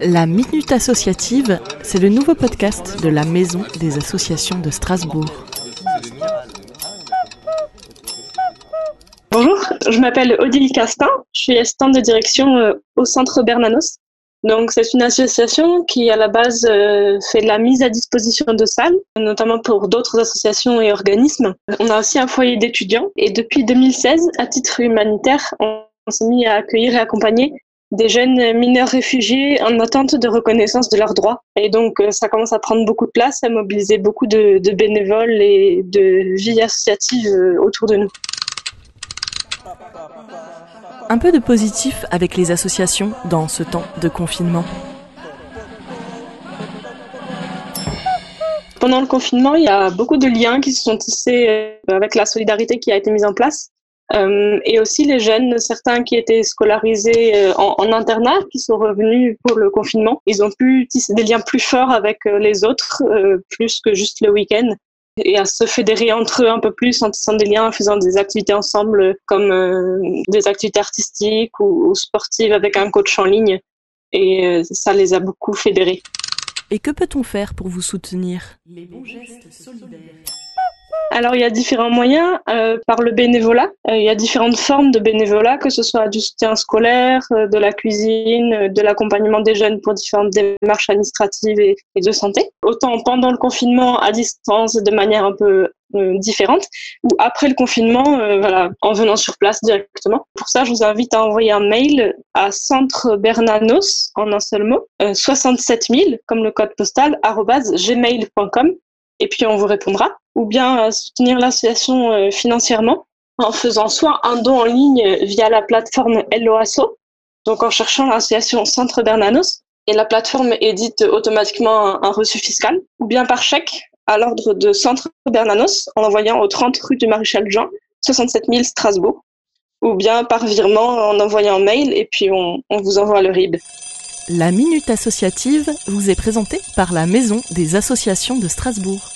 La Minute Associative, c'est le nouveau podcast de la Maison des Associations de Strasbourg. Bonjour, je m'appelle Odile Castin, je suis assistante de direction euh, au Centre Bernanos. Donc, c'est une association qui, à la base, euh, fait de la mise à disposition de salles, notamment pour d'autres associations et organismes. On a aussi un foyer d'étudiants et depuis 2016, à titre humanitaire, on s'est mis à accueillir et accompagner des jeunes mineurs réfugiés en attente de reconnaissance de leurs droits. Et donc, euh, ça commence à prendre beaucoup de place, à mobiliser beaucoup de, de bénévoles et de vie associative euh, autour de nous. Un peu de positif avec les associations dans ce temps de confinement. Pendant le confinement, il y a beaucoup de liens qui se sont tissés euh, avec la solidarité qui a été mise en place. Euh, et aussi les jeunes, certains qui étaient scolarisés euh, en, en, internat, qui sont revenus pour le confinement, ils ont pu tisser des liens plus forts avec euh, les autres, euh, plus que juste le week-end, et à se fédérer entre eux un peu plus en tissant des liens, en faisant des activités ensemble, comme euh, des activités artistiques ou, ou, sportives avec un coach en ligne. Et euh, ça les a beaucoup fédérés. Et que peut-on faire pour vous soutenir? Les bons gestes solidaires. Alors, il y a différents moyens euh, par le bénévolat. Euh, il y a différentes formes de bénévolat, que ce soit du soutien scolaire, euh, de la cuisine, euh, de l'accompagnement des jeunes pour différentes démarches administratives et, et, de santé. Autant pendant le confinement, à distance, de manière un peu euh, différente, ou après le confinement, euh, voilà, en venant sur place directement. Pour ça, je vous invite à envoyer un mail à centre Bernanos, en un seul mot, 67 000, comme le code postal, gmail.com et puis on vous répondra, ou bien soutenir l'association euh, financièrement en faisant soit un don en ligne via la plateforme LOASO, donc en cherchant l'association Centre Bernanos, et la plateforme édite automatiquement un, reçu fiscal, ou bien par chèque à l'ordre de Centre Bernanos en envoyant au 30 rue du Maréchal Jean, 67 000 Strasbourg, ou bien par virement en envoyant un mail et puis on, on vous envoie le RIB. La Minute Associative vous est présentée par la Maison des Associations de Strasbourg.